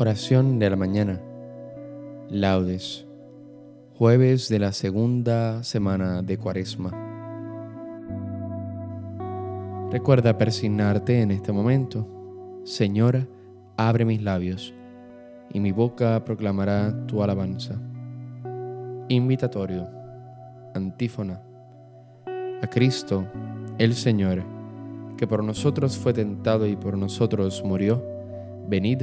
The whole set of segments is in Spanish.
Oración de la mañana. Laudes. Jueves de la segunda semana de Cuaresma. Recuerda persignarte en este momento. Señora, abre mis labios, y mi boca proclamará tu alabanza. Invitatorio. Antífona. A Cristo, el Señor, que por nosotros fue tentado y por nosotros murió, venid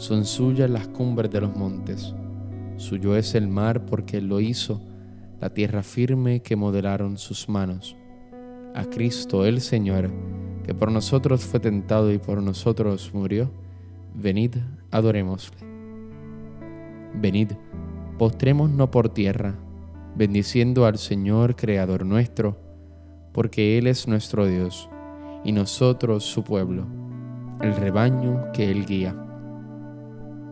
son suyas las cumbres de los montes. Suyo es el mar porque Él lo hizo, la tierra firme que modelaron sus manos. A Cristo el Señor, que por nosotros fue tentado y por nosotros murió, venid, adorémosle. Venid, postrémonos por tierra, bendiciendo al Señor Creador nuestro, porque Él es nuestro Dios, y nosotros su pueblo, el rebaño que Él guía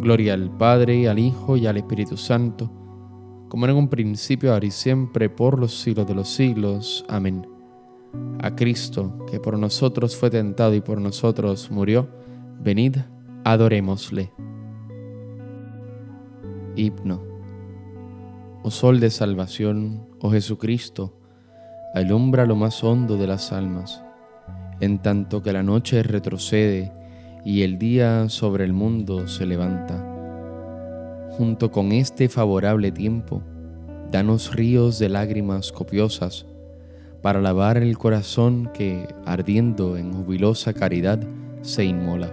Gloria al Padre, al Hijo y al Espíritu Santo, como en un principio, ahora y siempre, por los siglos de los siglos. Amén. A Cristo, que por nosotros fue tentado y por nosotros murió, venid, adorémosle. Himno. Oh Sol de Salvación, oh Jesucristo, alumbra lo más hondo de las almas, en tanto que la noche retrocede y el día sobre el mundo se levanta. Junto con este favorable tiempo, danos ríos de lágrimas copiosas para lavar el corazón que, ardiendo en jubilosa caridad, se inmola.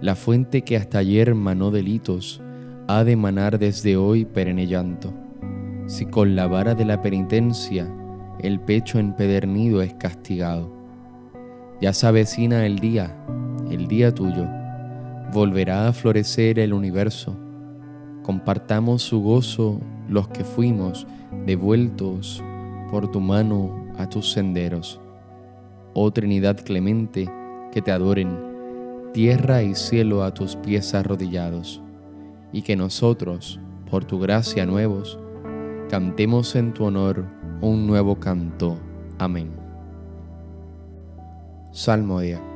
La fuente que hasta ayer manó delitos, ha de manar desde hoy perenne llanto. Si con la vara de la penitencia el pecho empedernido es castigado. Ya se avecina el día el día tuyo, volverá a florecer el universo. Compartamos su gozo los que fuimos devueltos por tu mano a tus senderos. Oh Trinidad clemente, que te adoren, tierra y cielo a tus pies arrodillados, y que nosotros, por tu gracia nuevos, cantemos en tu honor un nuevo canto. Amén. Salmodia.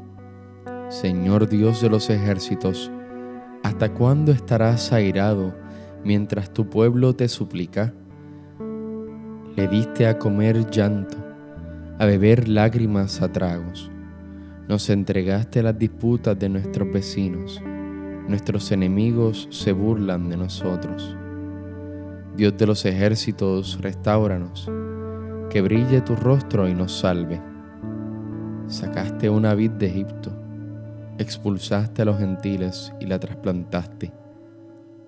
Señor Dios de los ejércitos, ¿hasta cuándo estarás airado mientras tu pueblo te suplica? Le diste a comer llanto, a beber lágrimas a tragos. Nos entregaste las disputas de nuestros vecinos. Nuestros enemigos se burlan de nosotros. Dios de los ejércitos, restauranos, que brille tu rostro y nos salve. Sacaste una vid de Egipto expulsaste a los gentiles y la trasplantaste.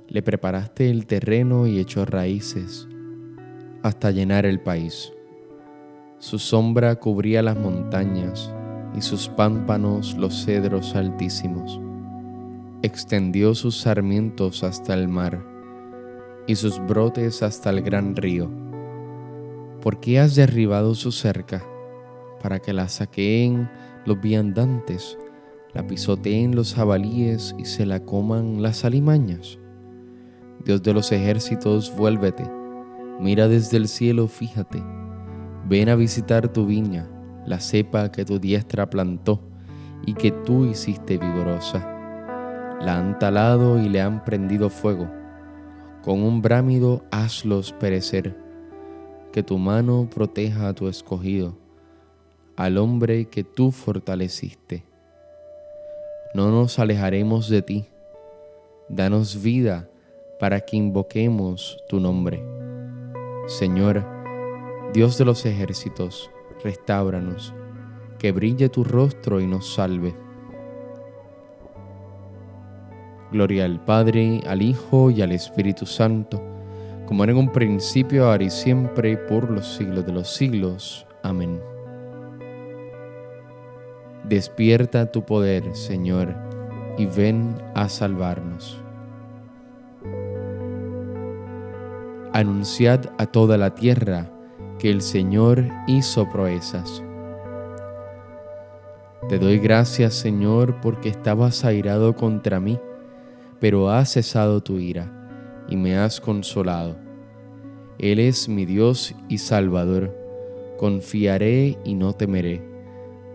Le preparaste el terreno y echó raíces hasta llenar el país. Su sombra cubría las montañas y sus pámpanos los cedros altísimos. Extendió sus sarmientos hasta el mar y sus brotes hasta el gran río. ¿Por qué has derribado su cerca? Para que la saqueen los viandantes, la pisoteen los jabalíes y se la coman las alimañas. Dios de los ejércitos, vuélvete, mira desde el cielo, fíjate, ven a visitar tu viña, la cepa que tu diestra plantó y que tú hiciste vigorosa. La han talado y le han prendido fuego con un brámido hazlos perecer, que tu mano proteja a tu escogido, al hombre que tú fortaleciste. No nos alejaremos de ti, danos vida para que invoquemos tu nombre. Señor, Dios de los ejércitos, restauranos, que brille tu rostro y nos salve. Gloria al Padre, al Hijo y al Espíritu Santo, como era en un principio, ahora y siempre, por los siglos de los siglos. Amén. Despierta tu poder, Señor, y ven a salvarnos. Anunciad a toda la tierra que el Señor hizo proezas. Te doy gracias, Señor, porque estabas airado contra mí pero ha cesado tu ira y me has consolado. Él es mi Dios y Salvador, confiaré y no temeré,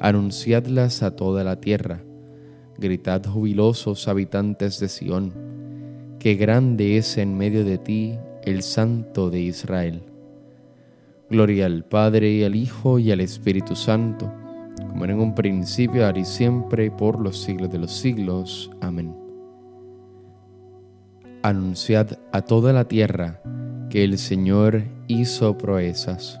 anunciadlas a toda la tierra. Gritad jubilosos habitantes de Sión, que grande es en medio de ti el Santo de Israel. Gloria al Padre y al Hijo y al Espíritu Santo, como era en un principio, ahora y siempre, por los siglos de los siglos. Amén anunciad a toda la tierra que el Señor hizo proezas.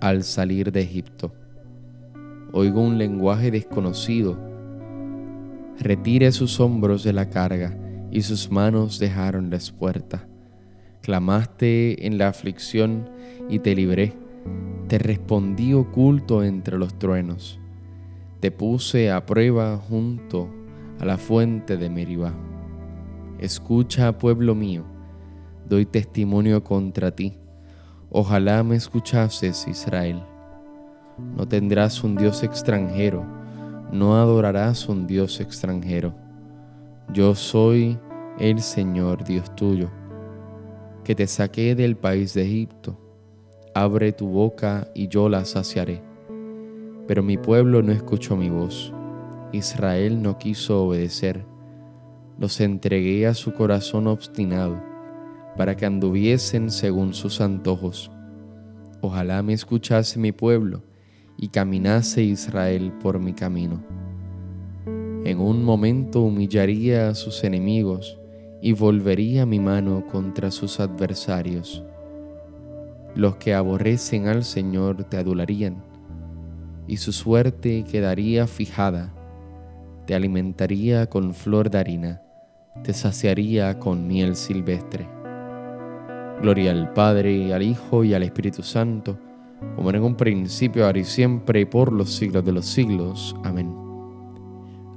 al salir de Egipto. Oigo un lenguaje desconocido. Retire sus hombros de la carga y sus manos dejaron la espuerta. Clamaste en la aflicción y te libré. Te respondí oculto entre los truenos te puse a prueba junto a la fuente de Meribá. Escucha, pueblo mío, doy testimonio contra ti. Ojalá me escuchases, Israel. No tendrás un Dios extranjero, no adorarás un Dios extranjero. Yo soy el Señor Dios tuyo, que te saqué del país de Egipto. Abre tu boca y yo la saciaré pero mi pueblo no escuchó mi voz. Israel no quiso obedecer. Los entregué a su corazón obstinado, para que anduviesen según sus antojos. Ojalá me escuchase mi pueblo y caminase Israel por mi camino. En un momento humillaría a sus enemigos y volvería mi mano contra sus adversarios. Los que aborrecen al Señor te adularían y su suerte quedaría fijada. Te alimentaría con flor de harina, te saciaría con miel silvestre. Gloria al Padre, al Hijo y al Espíritu Santo, como en un principio, ahora y siempre, por los siglos de los siglos. Amén.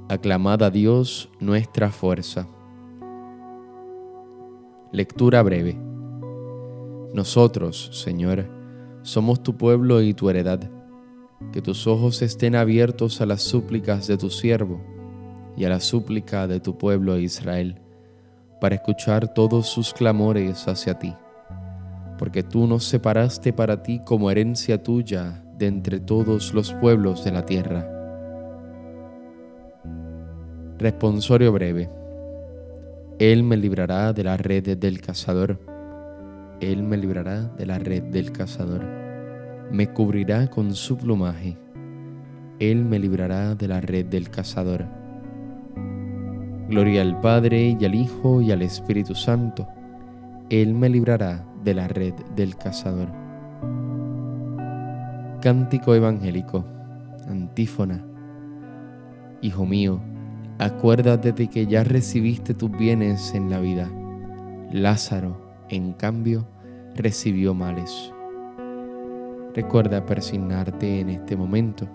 Aclamad a Dios nuestra fuerza. Lectura breve. Nosotros, Señor, somos tu pueblo y tu heredad. Que tus ojos estén abiertos a las súplicas de tu siervo y a la súplica de tu pueblo Israel, para escuchar todos sus clamores hacia ti. Porque tú nos separaste para ti como herencia tuya de entre todos los pueblos de la tierra. Responsorio breve. Él me librará de la red del cazador. Él me librará de la red del cazador. Me cubrirá con su plumaje. Él me librará de la red del cazador. Gloria al Padre y al Hijo y al Espíritu Santo. Él me librará de la red del cazador. Cántico evangélico. Antífona. Hijo mío, Acuérdate de que ya recibiste tus bienes en la vida. Lázaro, en cambio, recibió males. Recuerda persignarte en este momento.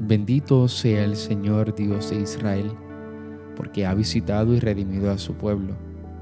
Bendito sea el Señor Dios de Israel, porque ha visitado y redimido a su pueblo,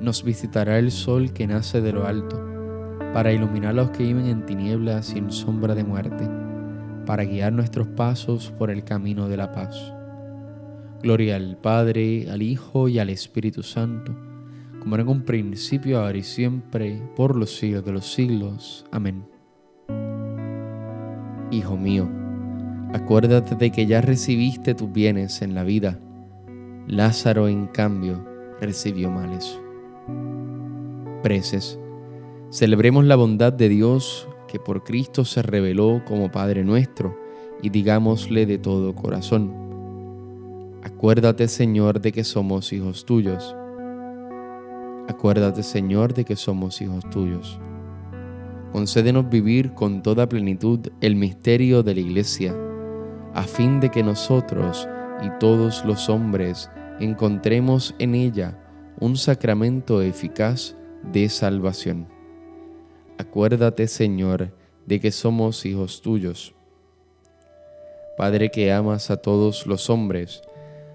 nos visitará el sol que nace de lo alto, para iluminar a los que viven en tinieblas sin sombra de muerte, para guiar nuestros pasos por el camino de la paz. Gloria al Padre, al Hijo y al Espíritu Santo, como era en un principio, ahora y siempre, por los siglos de los siglos. Amén. Hijo mío, acuérdate de que ya recibiste tus bienes en la vida. Lázaro, en cambio, recibió males. Preces. Celebremos la bondad de Dios que por Cristo se reveló como Padre nuestro y digámosle de todo corazón Acuérdate, Señor, de que somos hijos tuyos. Acuérdate, Señor, de que somos hijos tuyos. Concédenos vivir con toda plenitud el misterio de la Iglesia, a fin de que nosotros y todos los hombres encontremos en ella un sacramento eficaz de salvación. Acuérdate, Señor, de que somos hijos tuyos. Padre que amas a todos los hombres,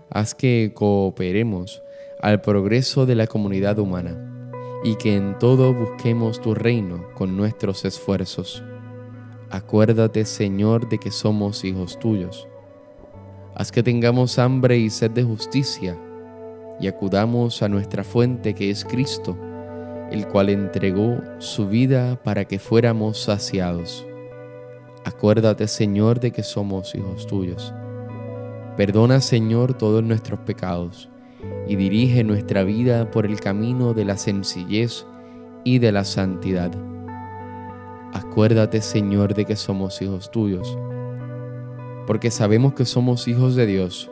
haz que cooperemos al progreso de la comunidad humana y que en todo busquemos tu reino con nuestros esfuerzos. Acuérdate, Señor, de que somos hijos tuyos. Haz que tengamos hambre y sed de justicia y acudamos a nuestra fuente que es Cristo, el cual entregó su vida para que fuéramos saciados. Acuérdate, Señor, de que somos hijos tuyos. Perdona, Señor, todos nuestros pecados y dirige nuestra vida por el camino de la sencillez y de la santidad. Acuérdate, Señor, de que somos hijos tuyos, porque sabemos que somos hijos de Dios,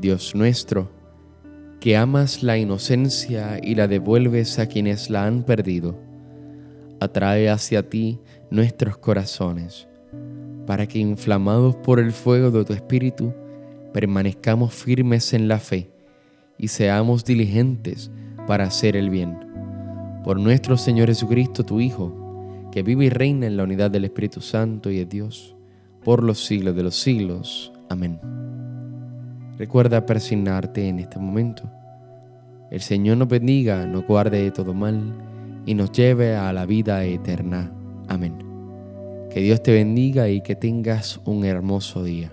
Dios nuestro, que amas la inocencia y la devuelves a quienes la han perdido, atrae hacia ti nuestros corazones para que inflamados por el fuego de tu Espíritu, permanezcamos firmes en la fe y seamos diligentes para hacer el bien. Por nuestro Señor Jesucristo, tu Hijo, que vive y reina en la unidad del Espíritu Santo y de Dios, por los siglos de los siglos. Amén. Recuerda persignarte en este momento. El Señor nos bendiga, nos guarde de todo mal y nos lleve a la vida eterna. Amén. Que Dios te bendiga y que tengas un hermoso día.